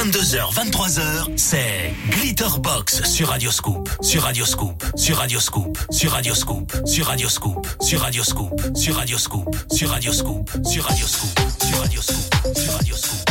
22h, 23h, c'est Glitterbox sur Radioscoop, sur Radioscoop, sur Radioscoop, sur Radioscoop, sur Radioscoop, sur Radioscoop, sur Radioscoop, sur Radioscoop, sur Radioscoop, sur Radioscoop, sur Radioscoop.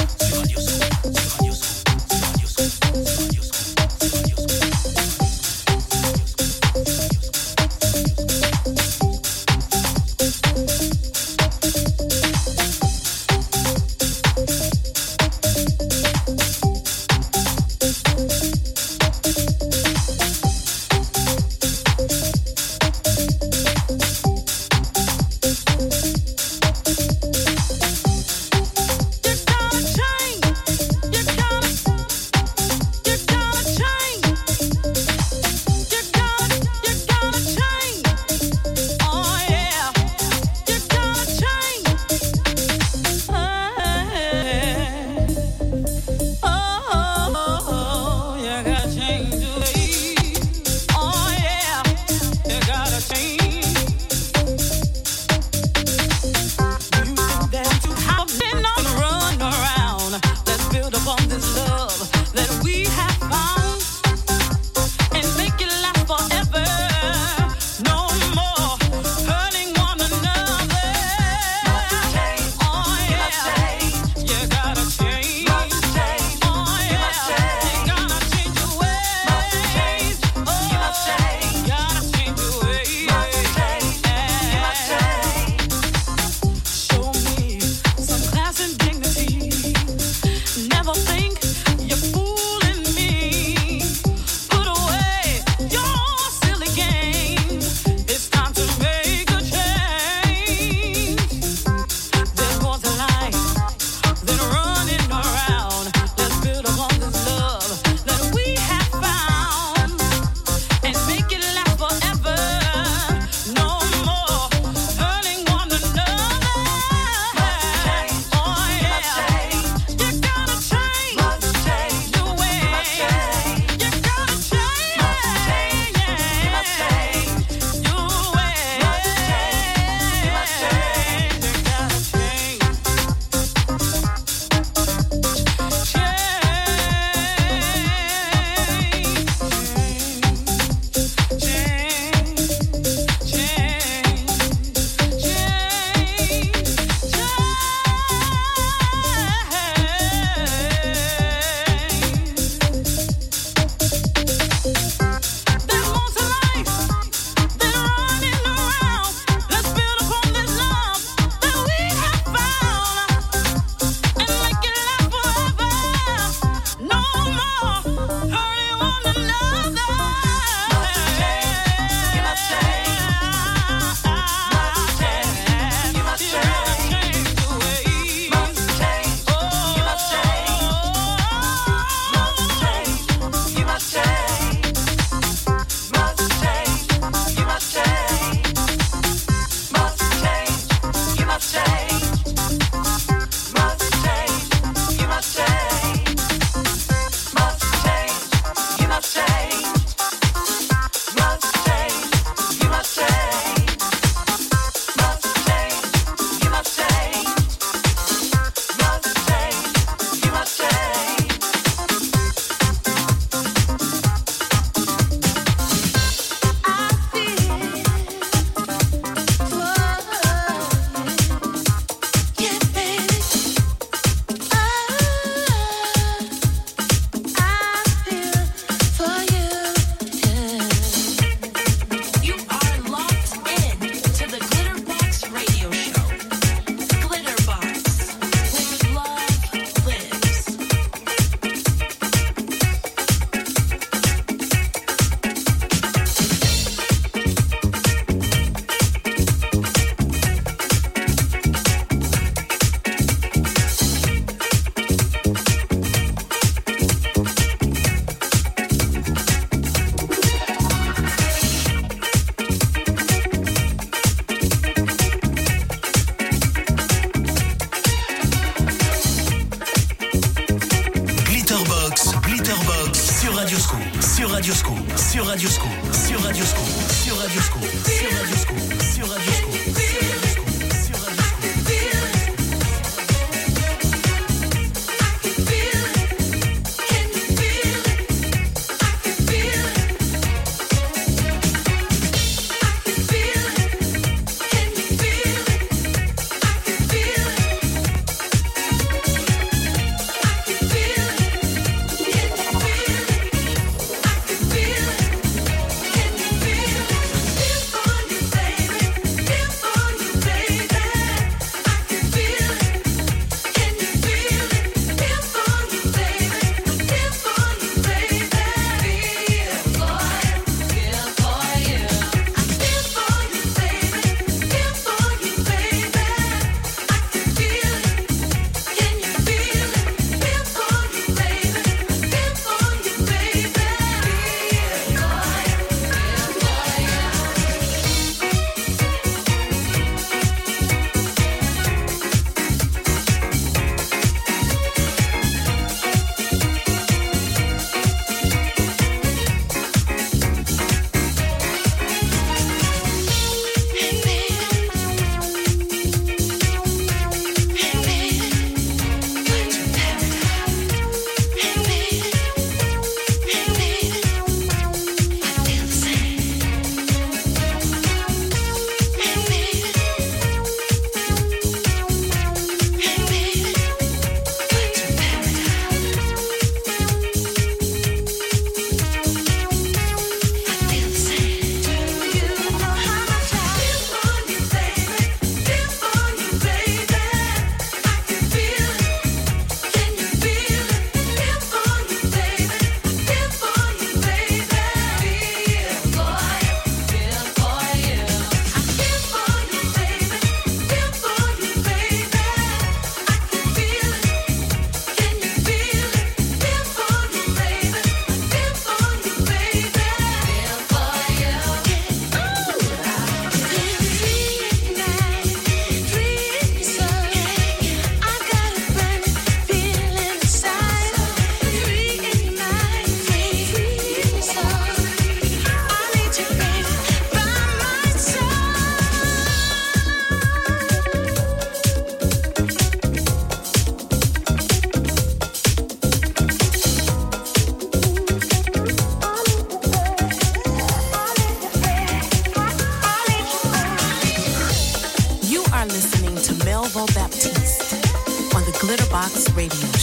Box Radio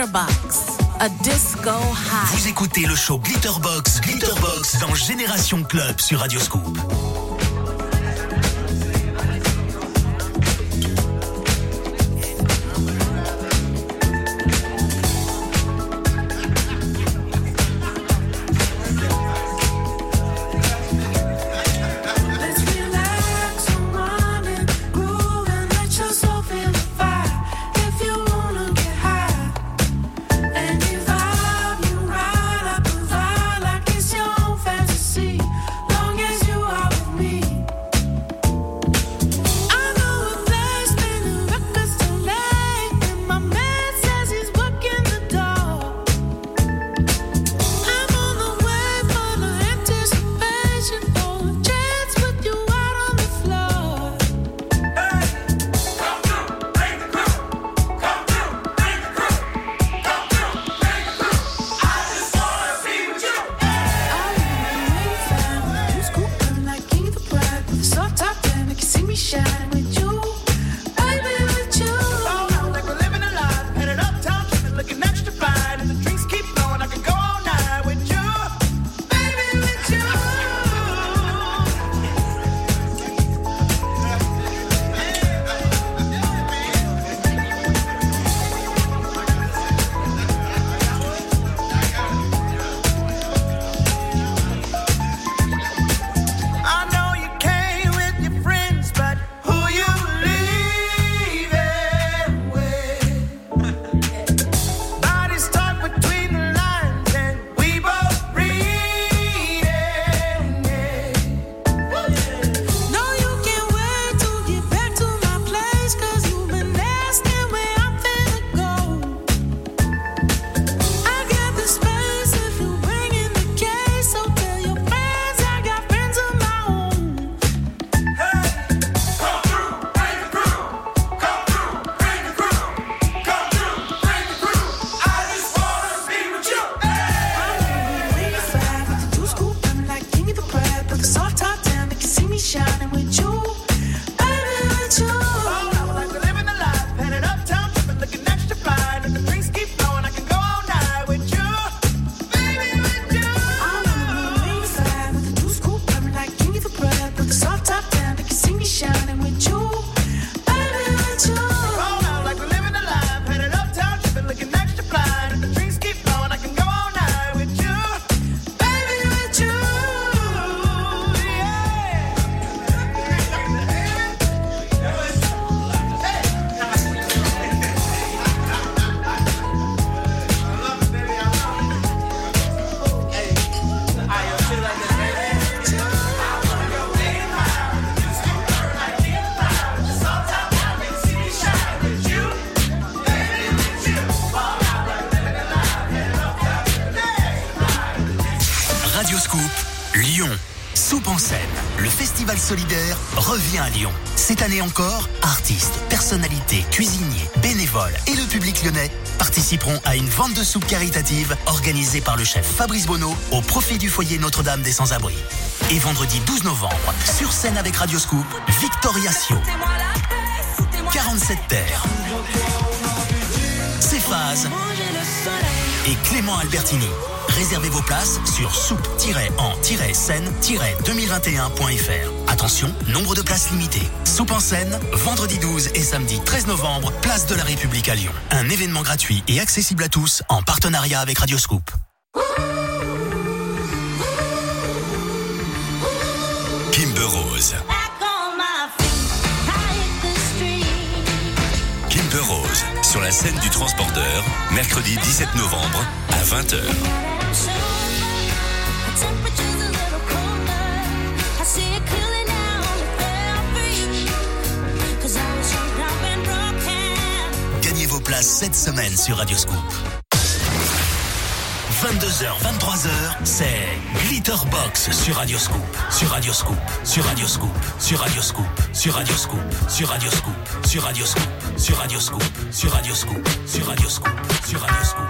Show. Vous écoutez le show Glitterbox, Glitterbox dans Génération Club sur Radioscoop. Long Cette année encore, artistes, personnalités, cuisiniers, bénévoles et le public lyonnais participeront à une vente de soupe caritative organisée par le chef Fabrice Bonneau au profit du foyer Notre-Dame des Sans-Abris. Et vendredi 12 novembre, sur scène avec Radio Scoop, Victoria Sio. 47 terres. Céphase et Clément Albertini. Réservez vos places sur soupe-en-scène-2021.fr. Attention, nombre de places limitées. Soupe en scène, vendredi 12 et samedi 13 novembre, place de la République à Lyon. Un événement gratuit et accessible à tous en partenariat avec Radio Scoop. Kimber Rose. Kimber Rose, sur la scène du transporteur, mercredi 17 novembre à 20h. Cette semaine sur Radio Scoop. 22h, 23h, c'est Glitterbox sur Radio Scoop, sur Radio Scoop, sur Radio Scoop, sur Radio Scoop, sur Radio Scoop, sur Radio Scoop, sur Radio Scoop, sur Radio Scoop, sur Radio Scoop, sur Radio Scoop, sur Radio Scoop, sur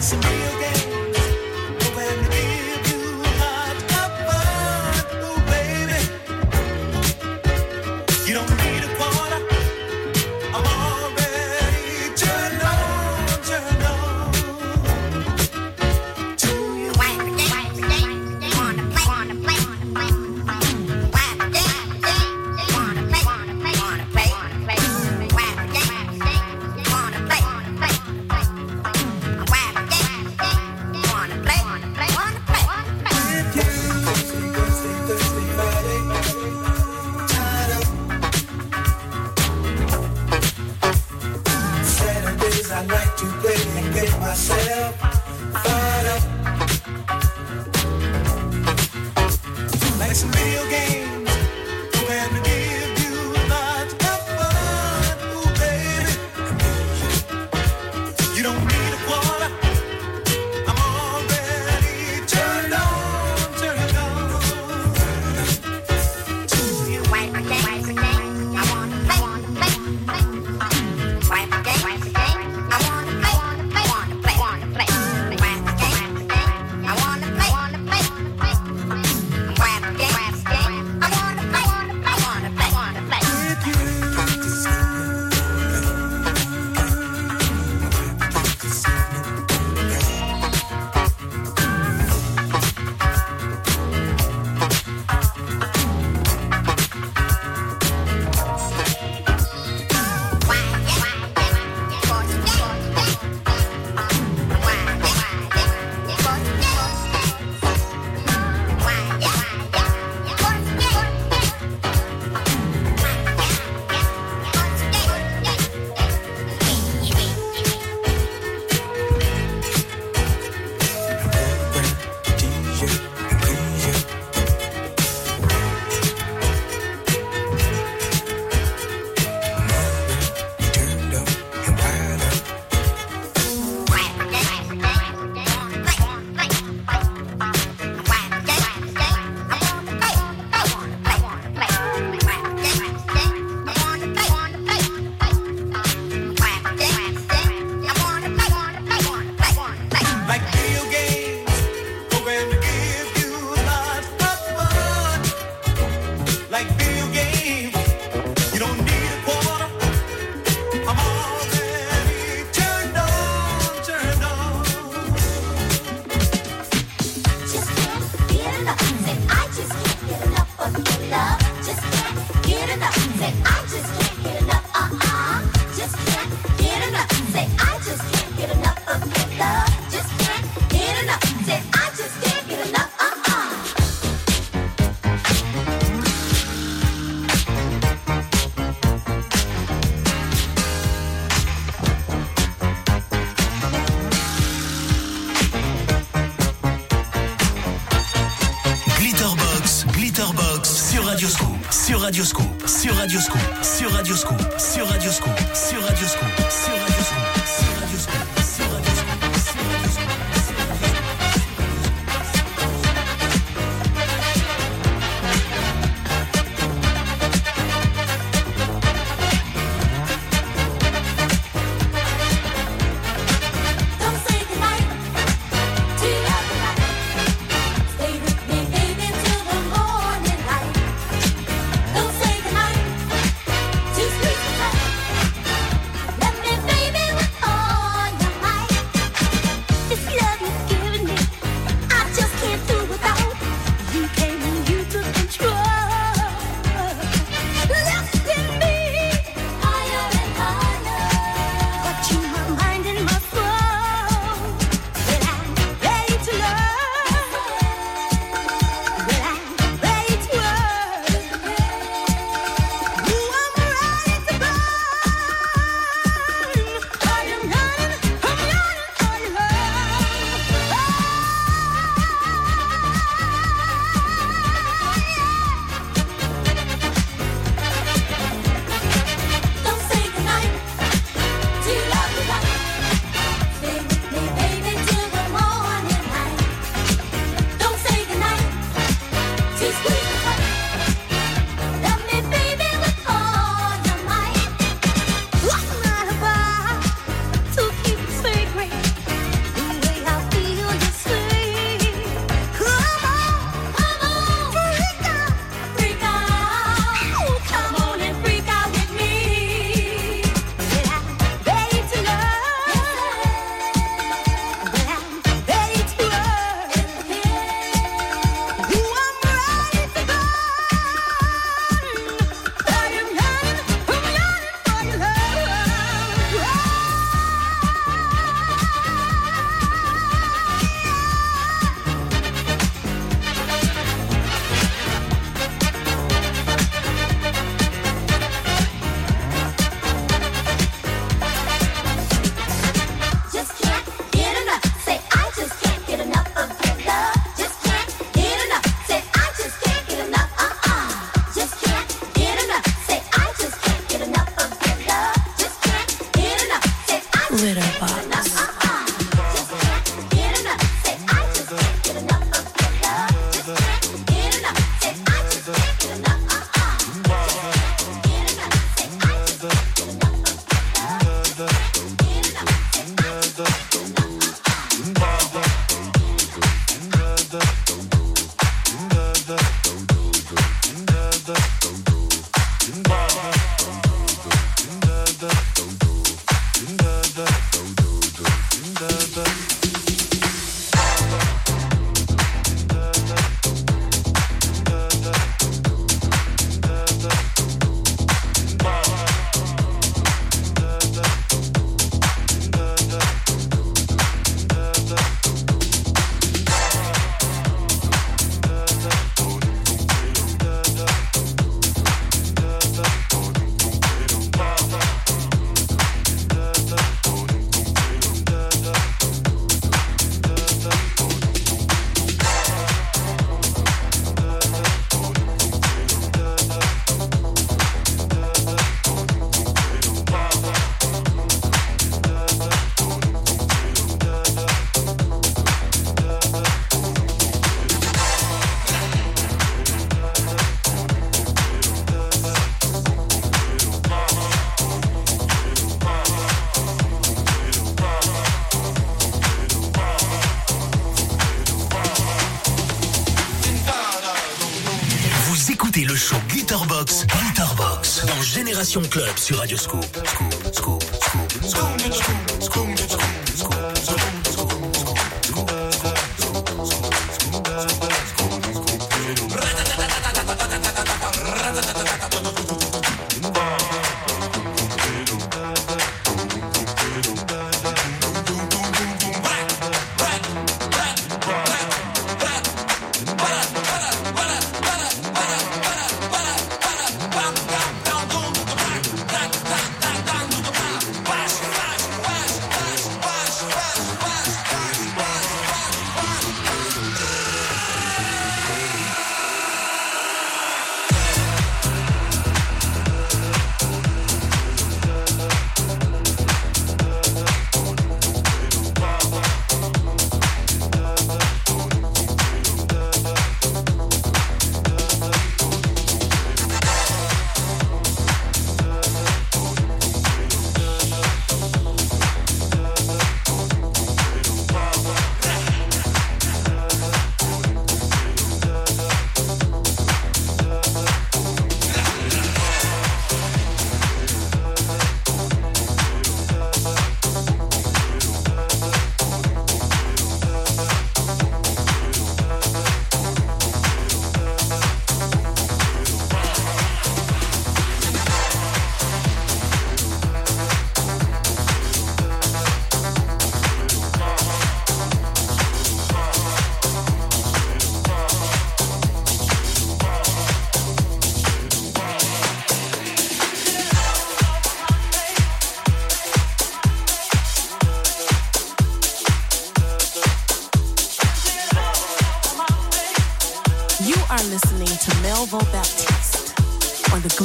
some be Radioscoop. Écoutez le show Glitterbox, Glitterbox, dans Génération Club sur Radio Scoop. Scoop, Scoop, Scoop, Scoop, Scoop.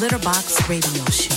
Glitterbox Radio Show.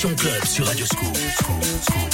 Génération Club sur Radio. Scoop, Scoop, Scoop,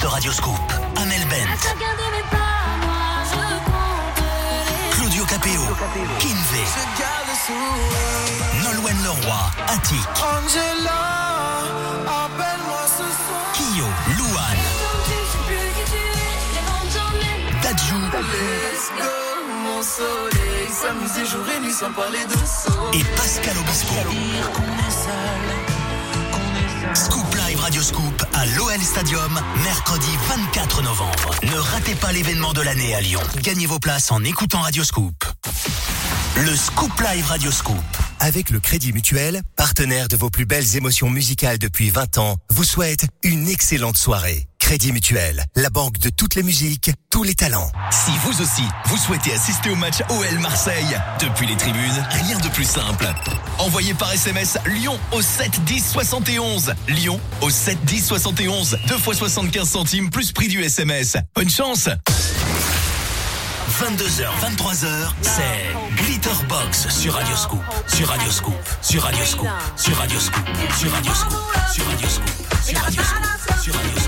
mix de Radioscoop. Amel Bent. Claudio Capéo. Kinvey. Nolwenn Leroy. Attic. Angela, appelle-moi ce Kyo. Louane. Dadju soleil Samedi jour et nuit sans parler de Et Pascal Obispo Scoop Live Radio Scoop à l'OL Stadium, mercredi 24 novembre. Ne ratez pas l'événement de l'année à Lyon. Gagnez vos places en écoutant Radio Scoop. Le Scoop Live Radio Scoop. Avec le Crédit Mutuel, partenaire de vos plus belles émotions musicales depuis 20 ans, vous souhaite une excellente soirée. Crédit Mutuel, la banque de toutes les musiques, tous les talents. Si vous aussi, vous souhaitez assister au match OL Marseille, depuis les tribunes, rien de plus simple. Envoyez par SMS Lyon au 7 10 71. Lyon au 7 10 71. 2 fois 75 centimes plus prix du SMS. Bonne chance 22h, 23h, c'est Glitterbox sur Radioscoop, sur Radioscoop, sur Radioscoop, sur Radioscoop, sur Radioscoop, sur Radioscoop, sur Radioscoop, sur Radioscoop, sur Radioscoop.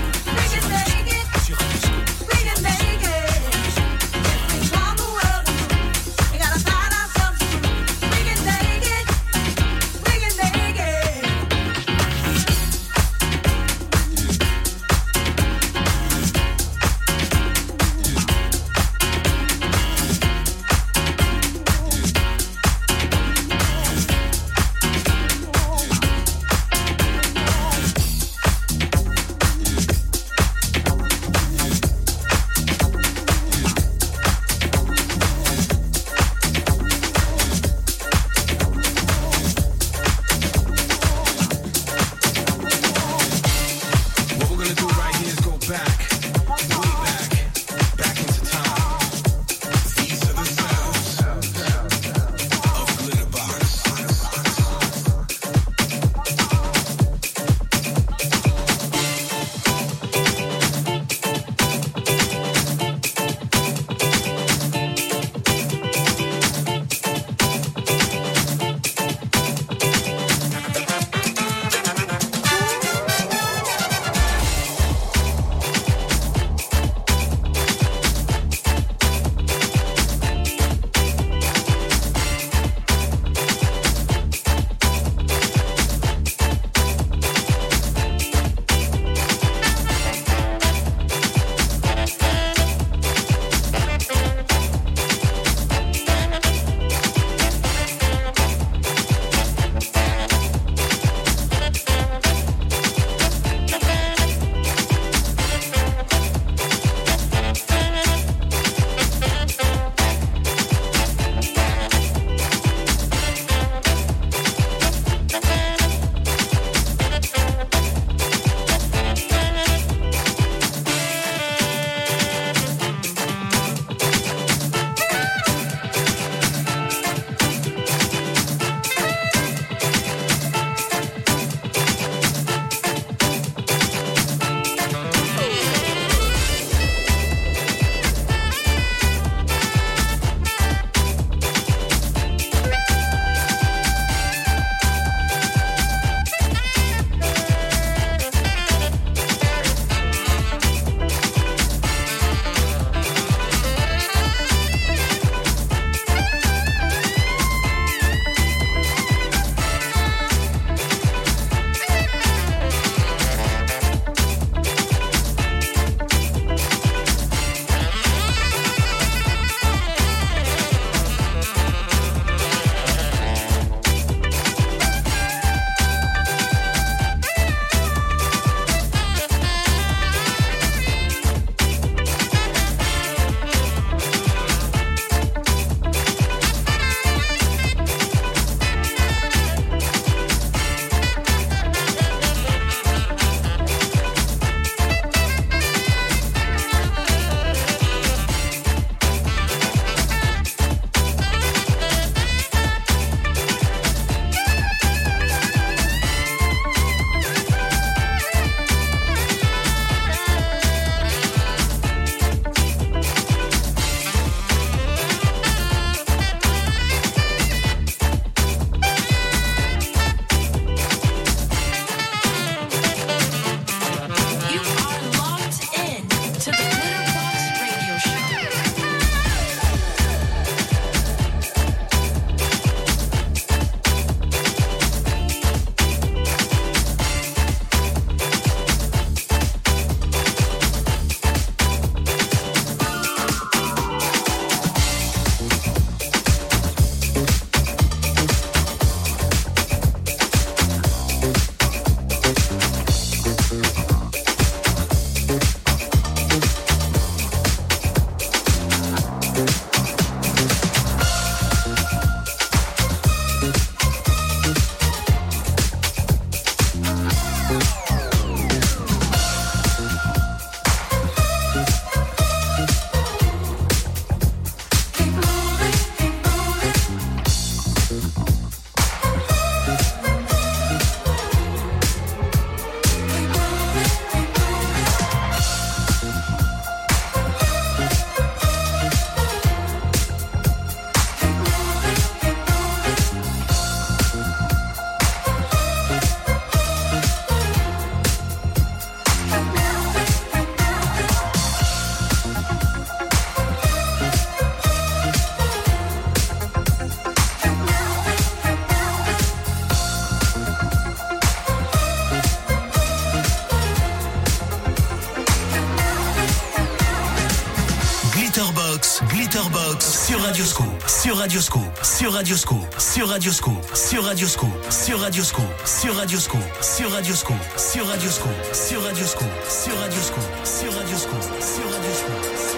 Radioscope, sur Radioscope, sur Radioscope, sur Radioscope, sur Radioscope, sur Radioscope, sur Radioscope, sur Radioscope, sur Radioscope, sur Radioscope, sur Radioscope, sur Radioscope, sur Radioscope.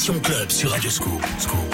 Passion Club sur Radio Scoop. Scoop.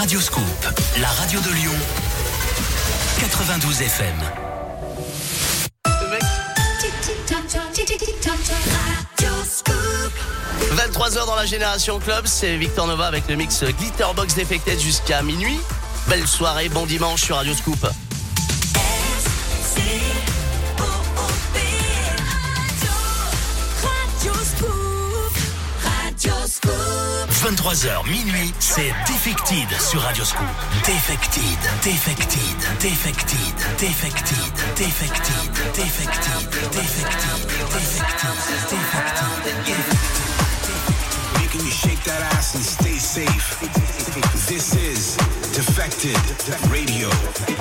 Radioscoop, la radio de Lyon, 92 FM. 23h dans la Génération Club, c'est Victor Nova avec le mix Glitterbox Defected jusqu'à minuit. Belle soirée, bon dimanche sur Radio Scoop. 23h minuit, c'est Defected sur Radio Scoop. Defected, Defected, Defected, Defected, Defected, Defected, Defected, Defected, Defected. Making you shake that ass and stay safe. This is Defected Radio.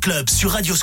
Club sur Radio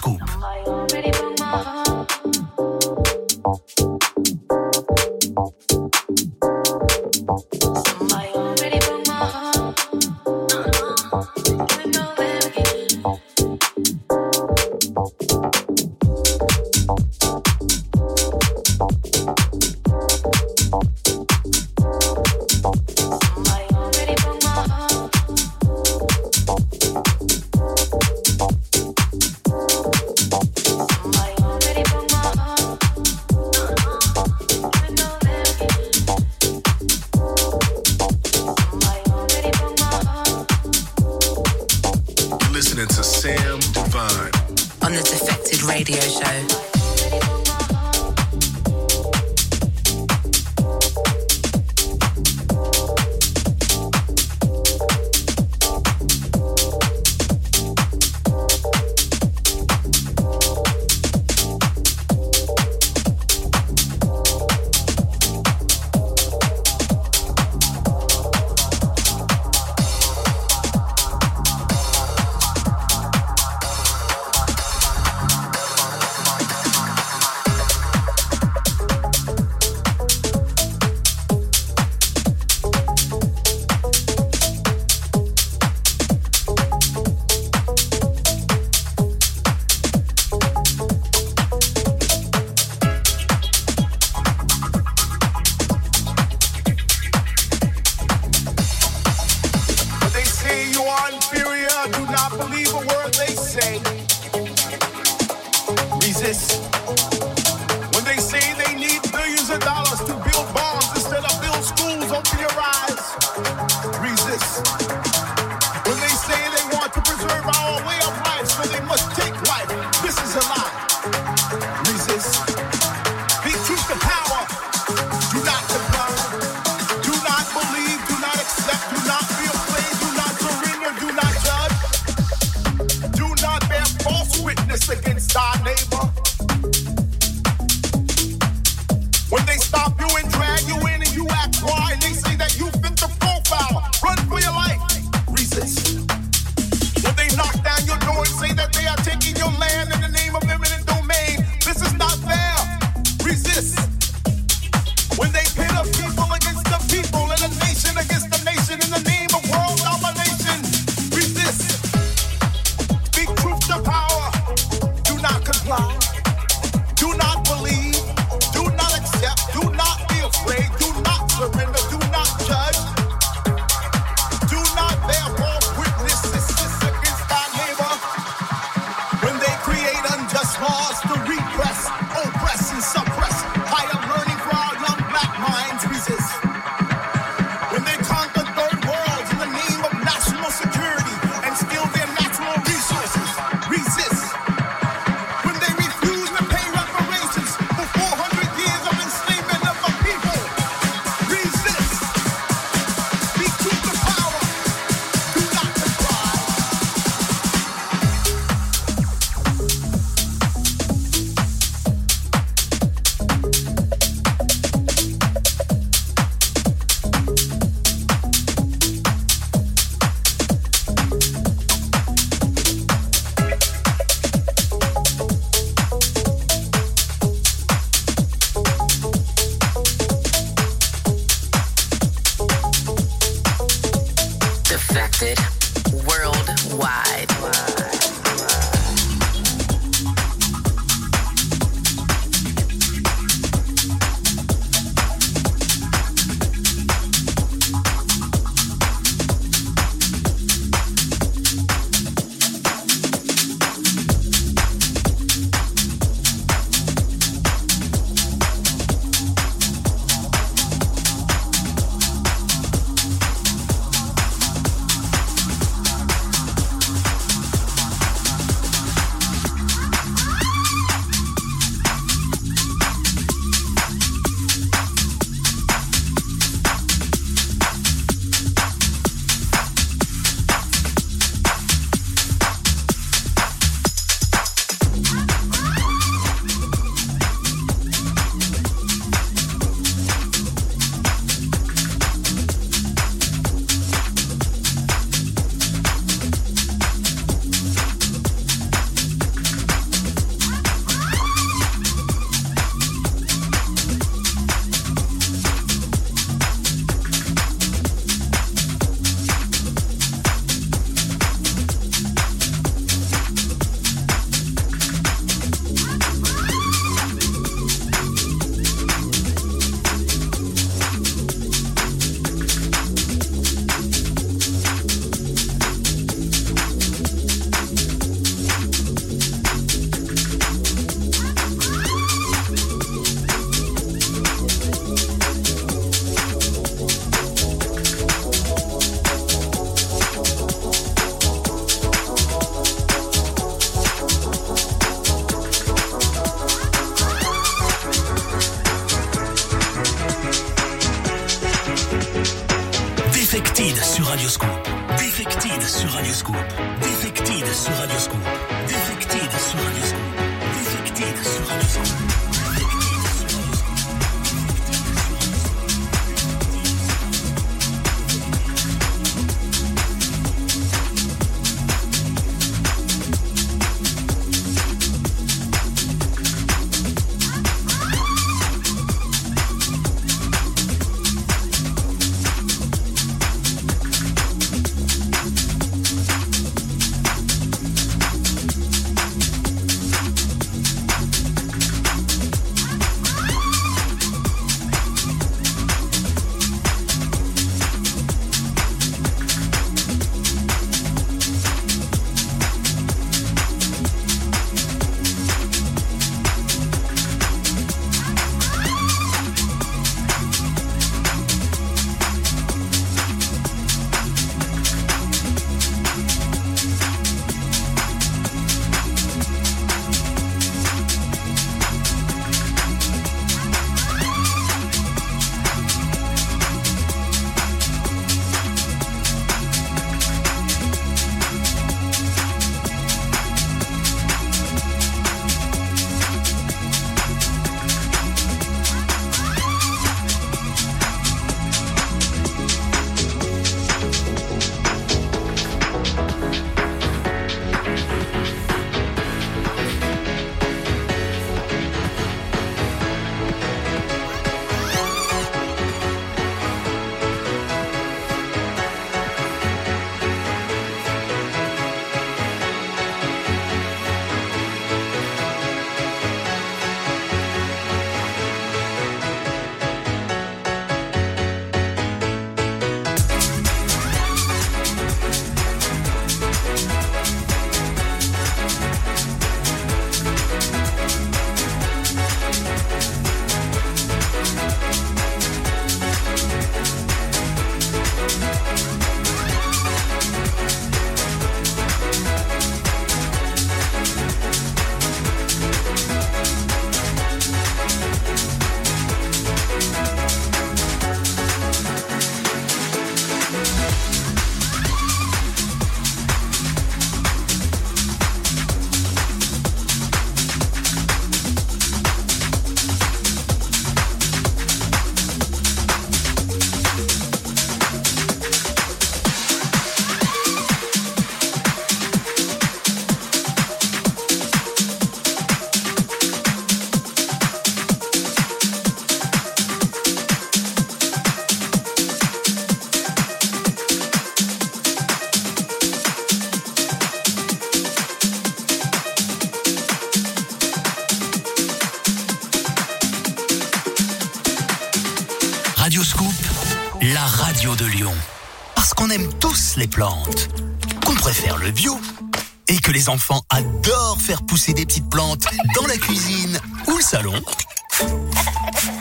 les enfants adorent faire pousser des petites plantes dans la cuisine ou le salon.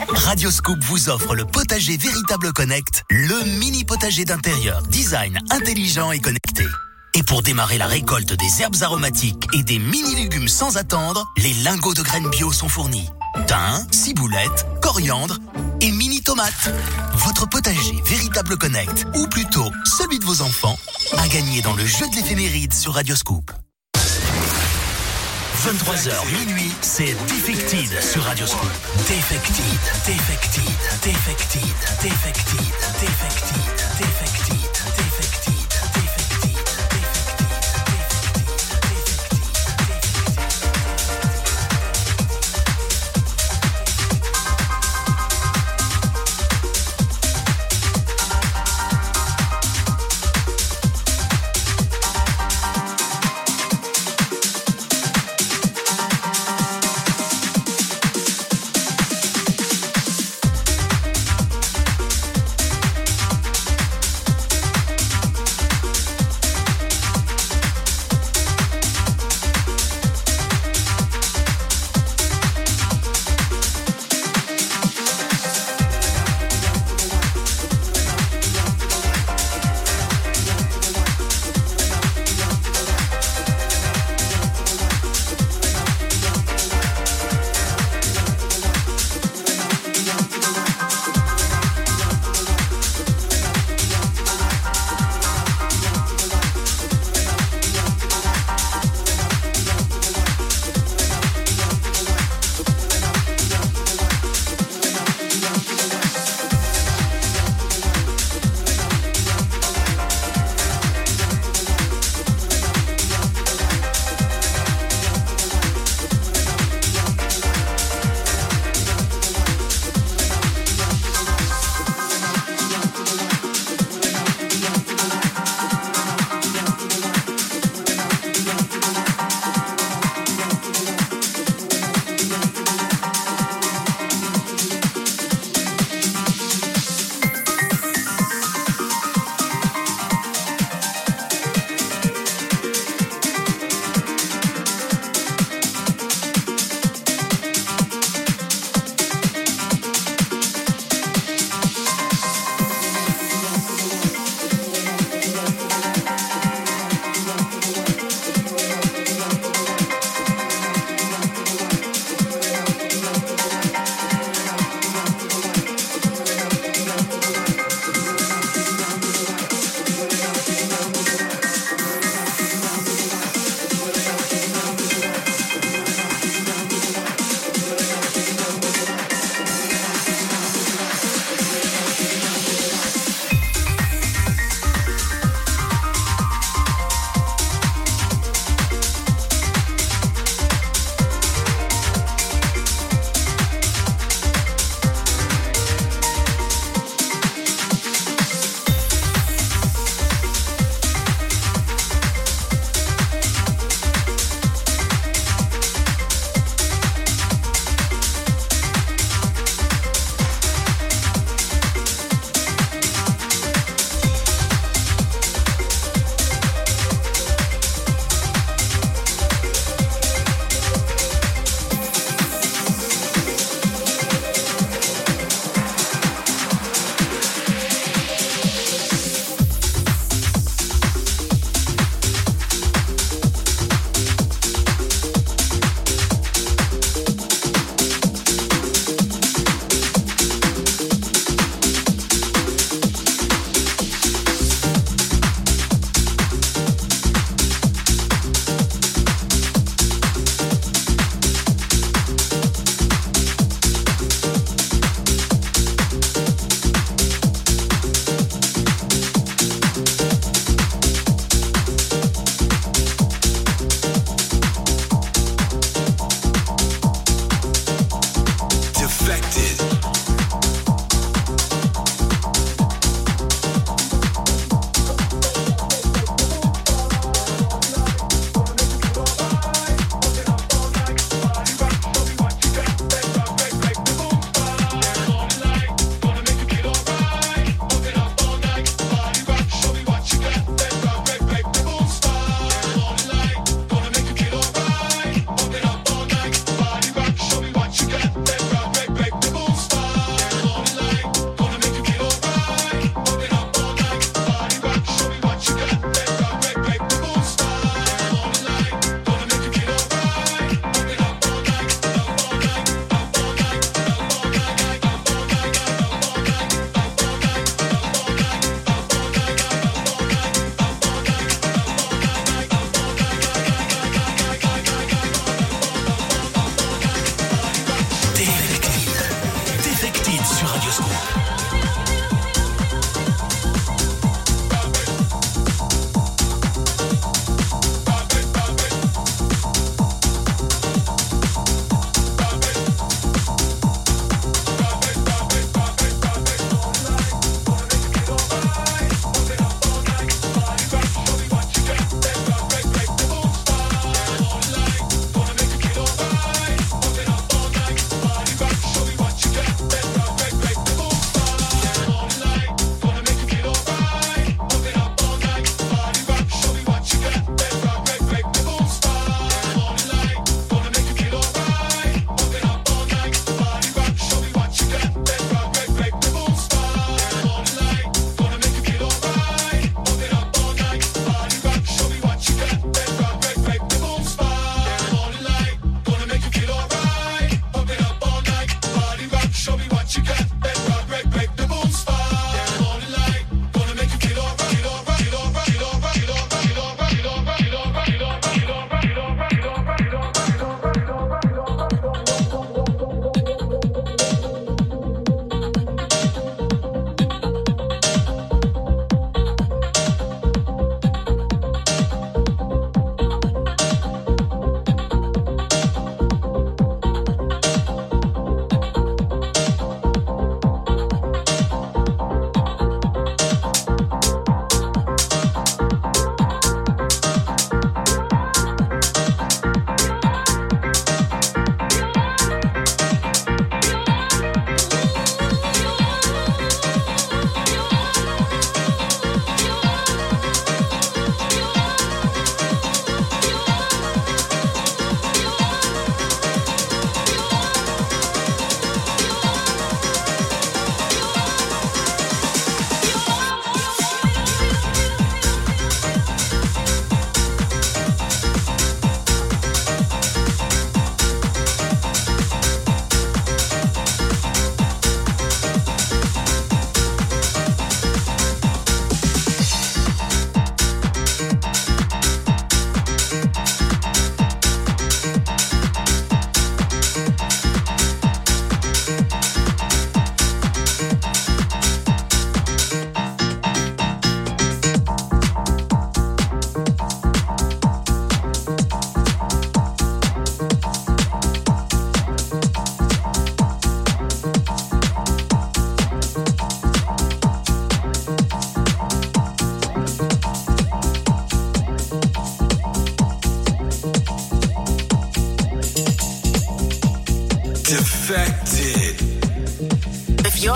Radio Scoop vous offre le potager Véritable Connect, le mini potager d'intérieur, design intelligent et connecté. Et pour démarrer la récolte des herbes aromatiques et des mini-légumes sans attendre, les lingots de graines bio sont fournis. Thym, ciboulette, coriandre et mini-tomates. Votre potager Véritable Connect, ou plutôt celui de vos enfants, a gagné dans le jeu de l'éphéméride sur Radio Scoop. 23h minuit, c'est Defected sur Radio Scoop. Defected, Defected, Defected, Defected, Defected, Defected.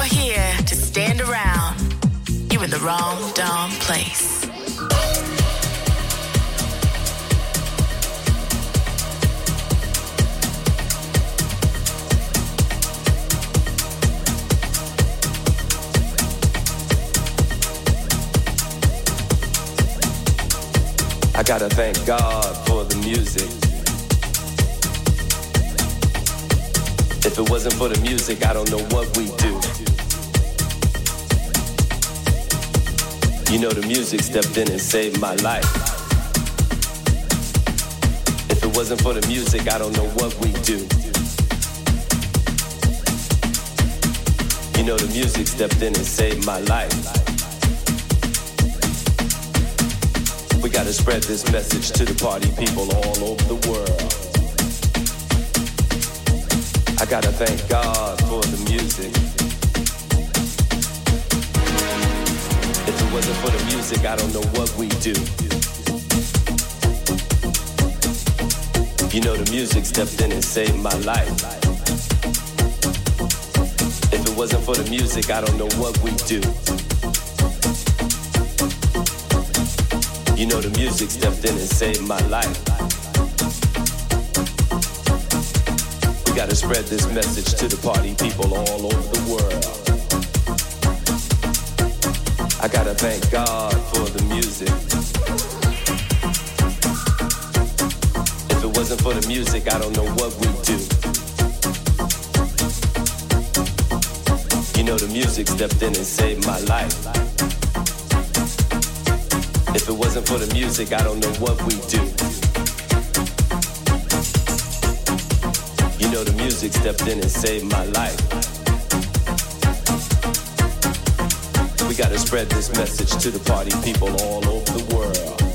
Here to stand around, you're in the wrong darn place. I gotta thank God wasn't for the music, I don't know what we do. You know, the music stepped in and saved my life. If it wasn't for the music, I don't know what we do. You know, the music stepped in and saved my life. We gotta spread this message to the party people all over the world. Gotta thank God for the music. If it wasn't for the music, I don't know what we do. You know the music stepped in and saved my life. If it wasn't for the music, I don't know what we do. You know the music stepped in and saved my life. Gotta spread this message to the party people all over the world. I gotta thank God for the music. If it wasn't for the music, I don't know what we'd do. You know the music stepped in and saved my life. If it wasn't for the music, I don't know what we'd do. Music stepped in and saved my life. We gotta spread this message to the party people all over the world.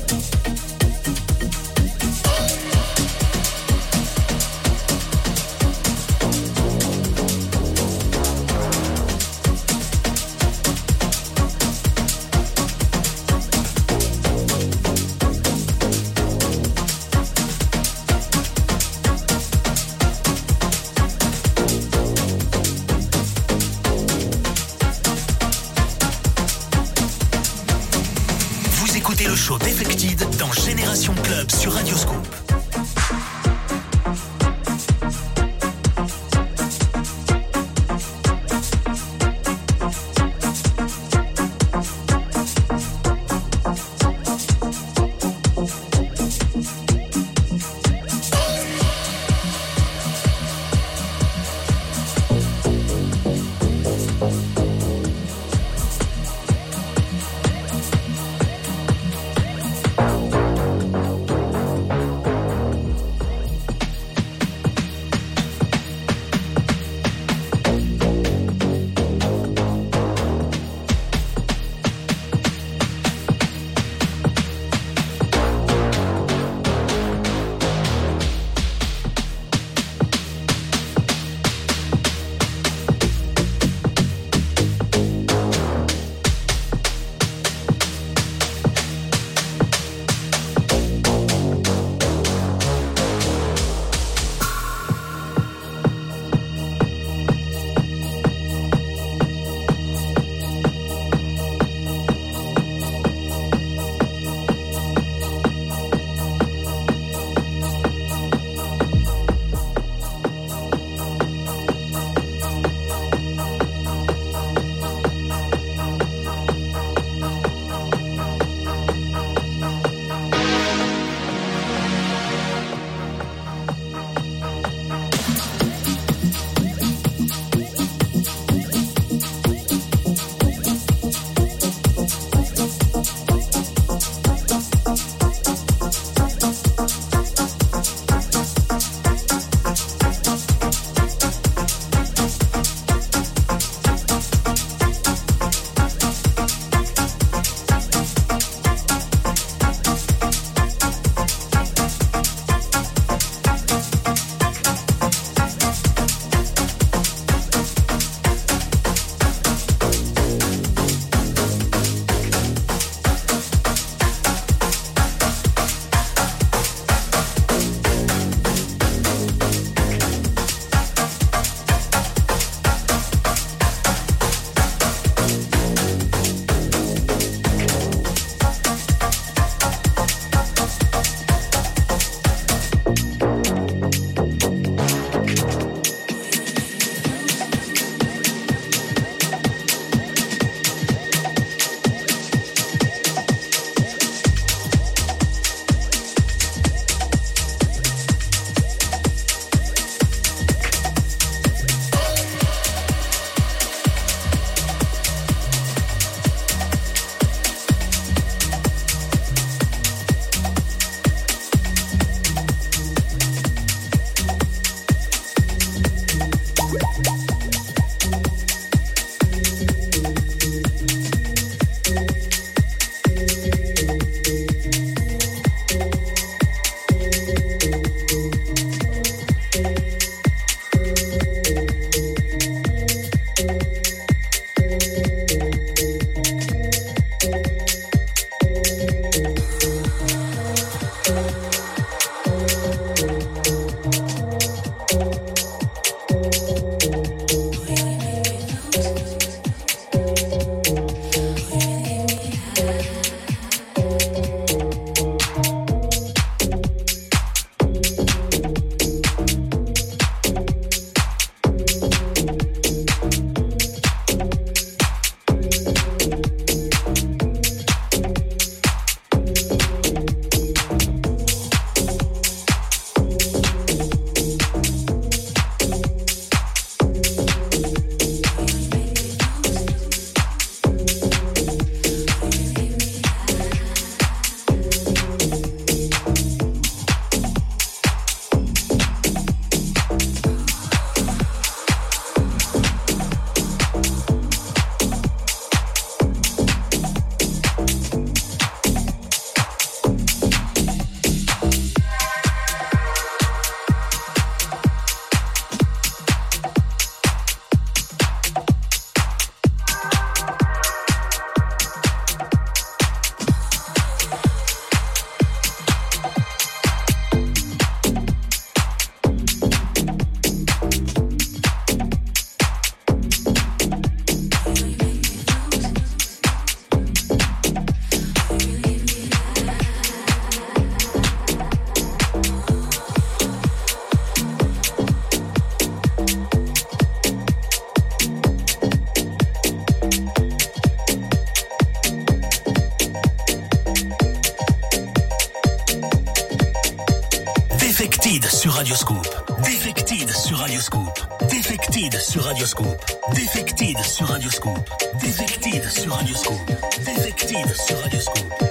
Defected sur Radioscoop. Defected sur Radioscoop. Defected sur Radioscoop. Defected sur Radioscoop.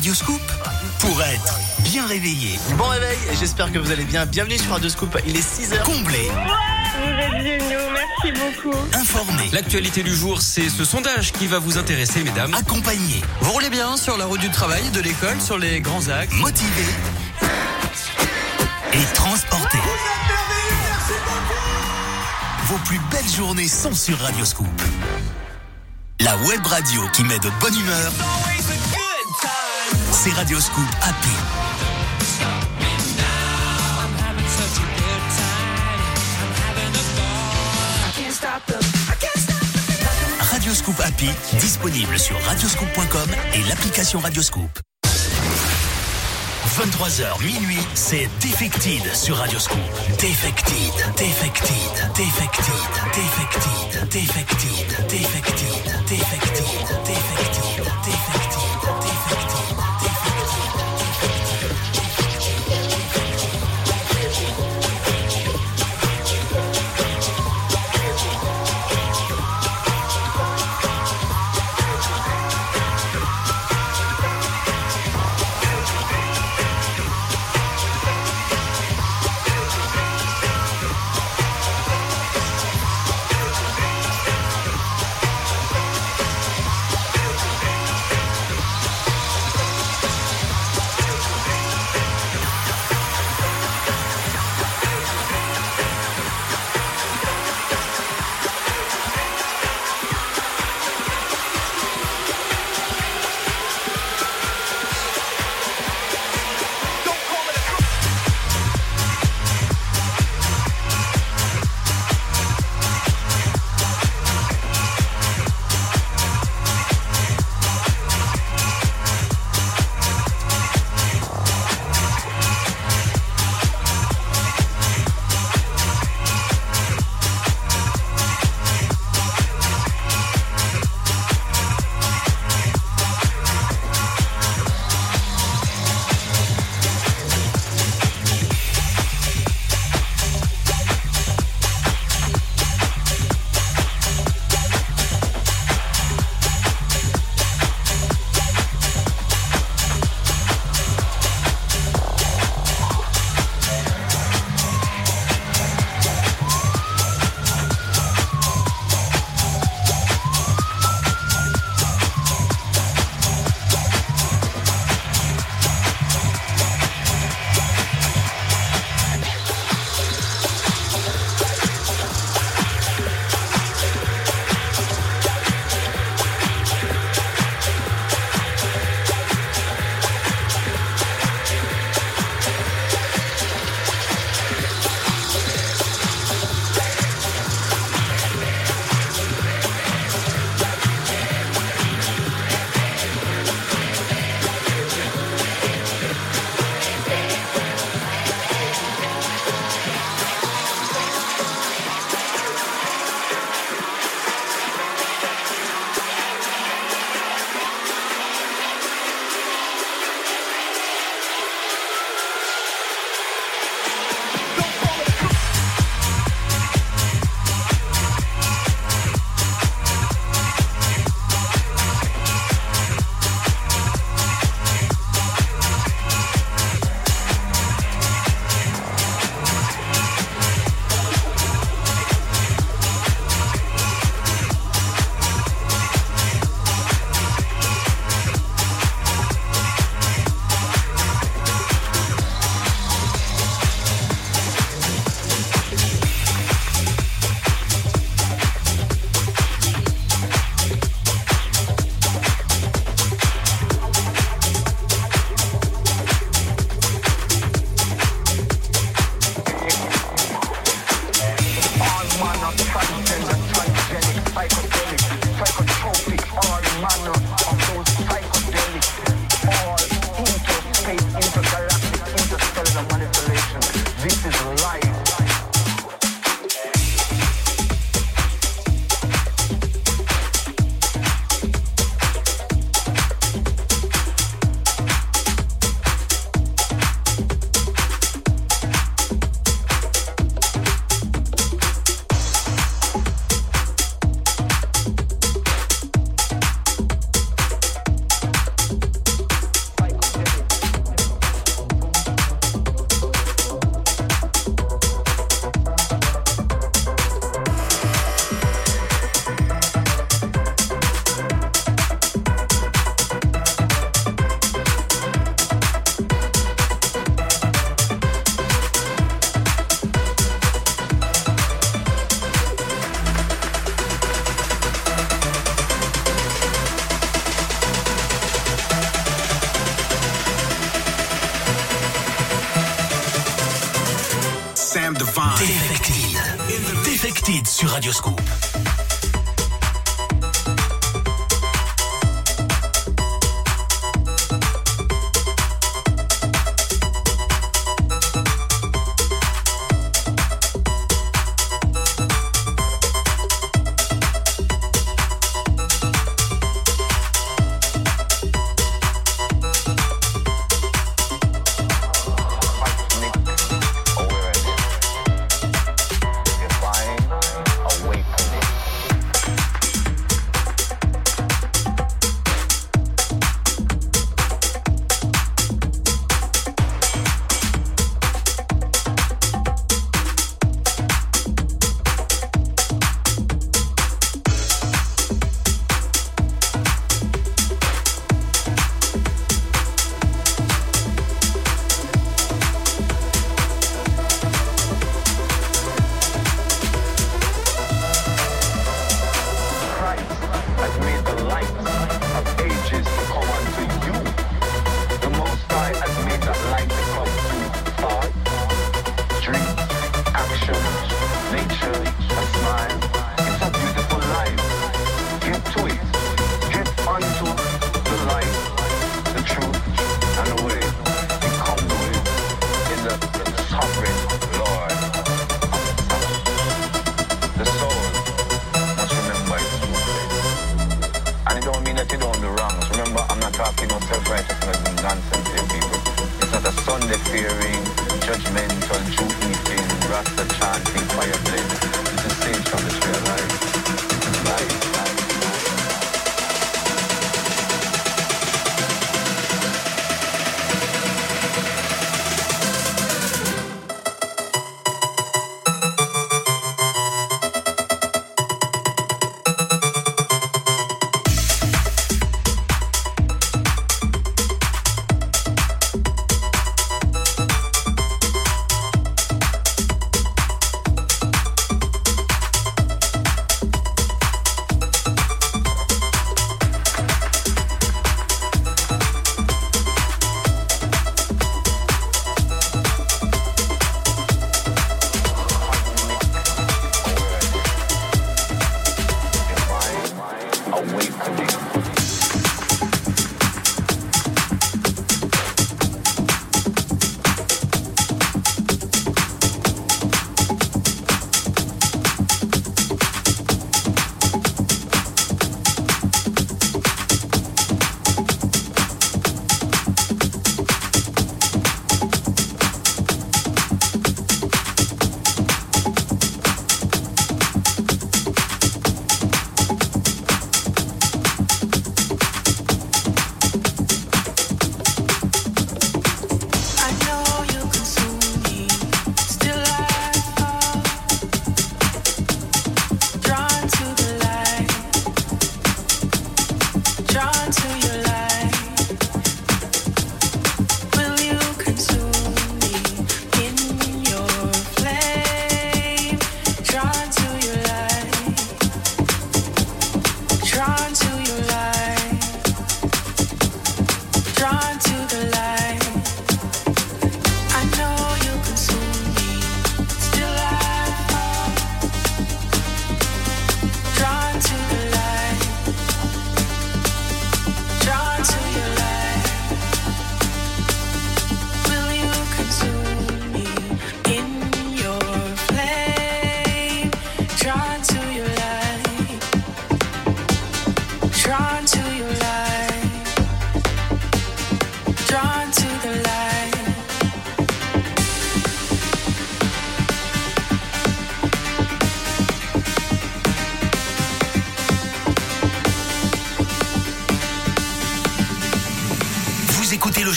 Radioscoop, pour être bien réveillé. Bon réveil, j'espère que vous allez bien. Bienvenue sur Radio Scoop, il est 6h. Comblé, Vous êtes géniaux, merci beaucoup. informé, L'actualité du jour, c'est ce sondage qui va vous intéresser, mesdames. accompagné, Vous roulez bien sur la route du travail, de l'école, sur les grands axes? motivé et transporté. Vos plus belles journées sont sur Radioscoop. La web radio qui met de bonne humeur, c'est Radioscoop Happy. Radioscoop Happy, disponible sur radioscoop.com et l'application Radioscoop. 23h minuit, c'est Defected sur Radioscoop. Defected, Defected, Defected, Defected, Defected, Defected, Defected, Defected, Defected,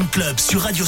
Club sur Radio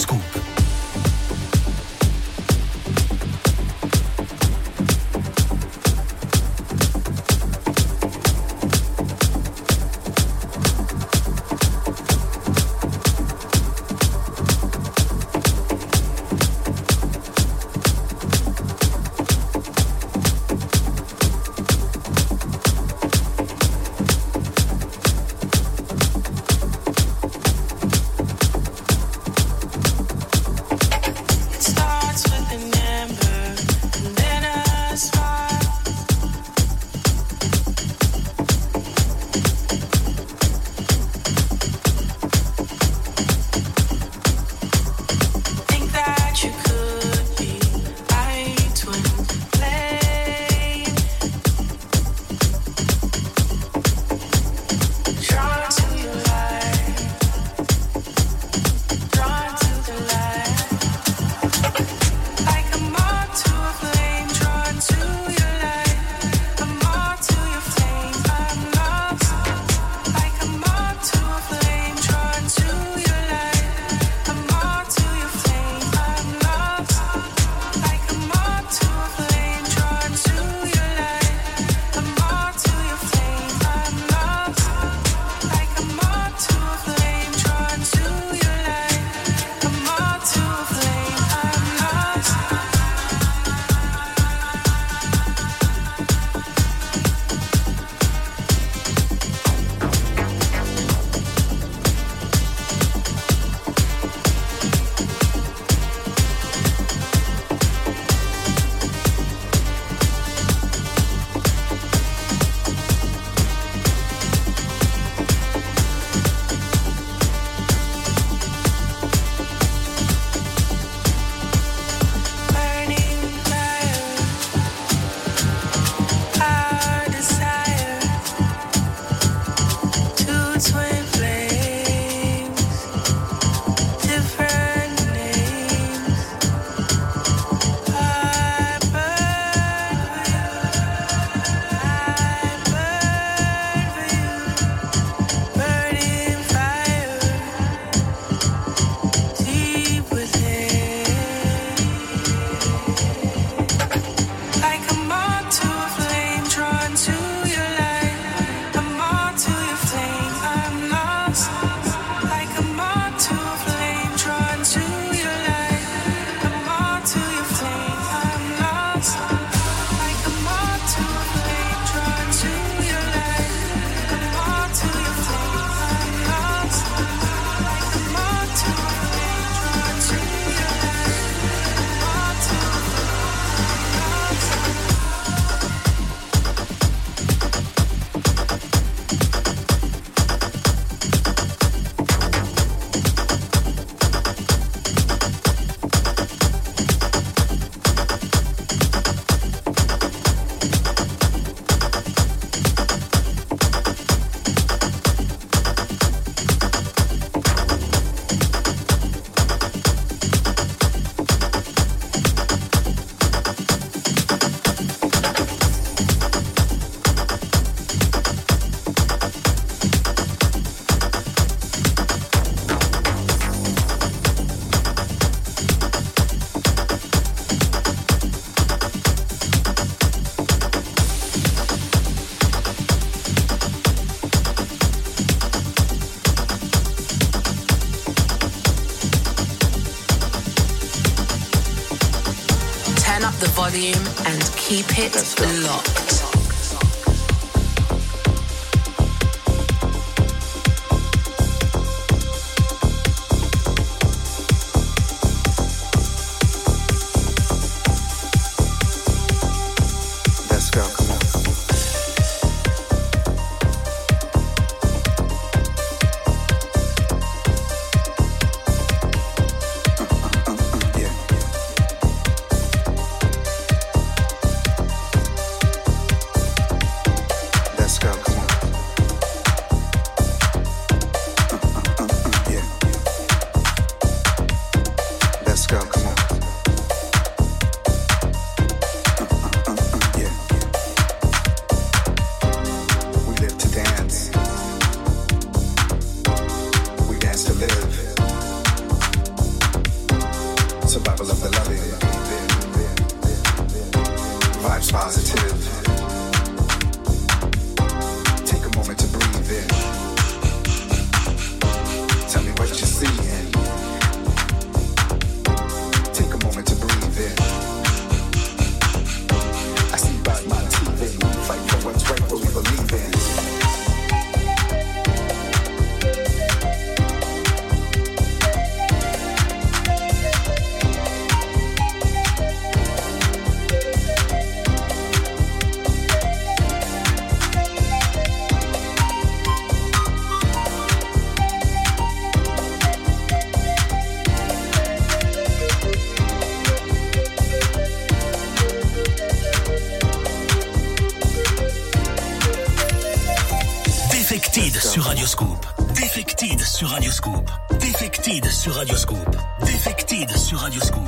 sur Radioscoop. Defected sur Radioscoop.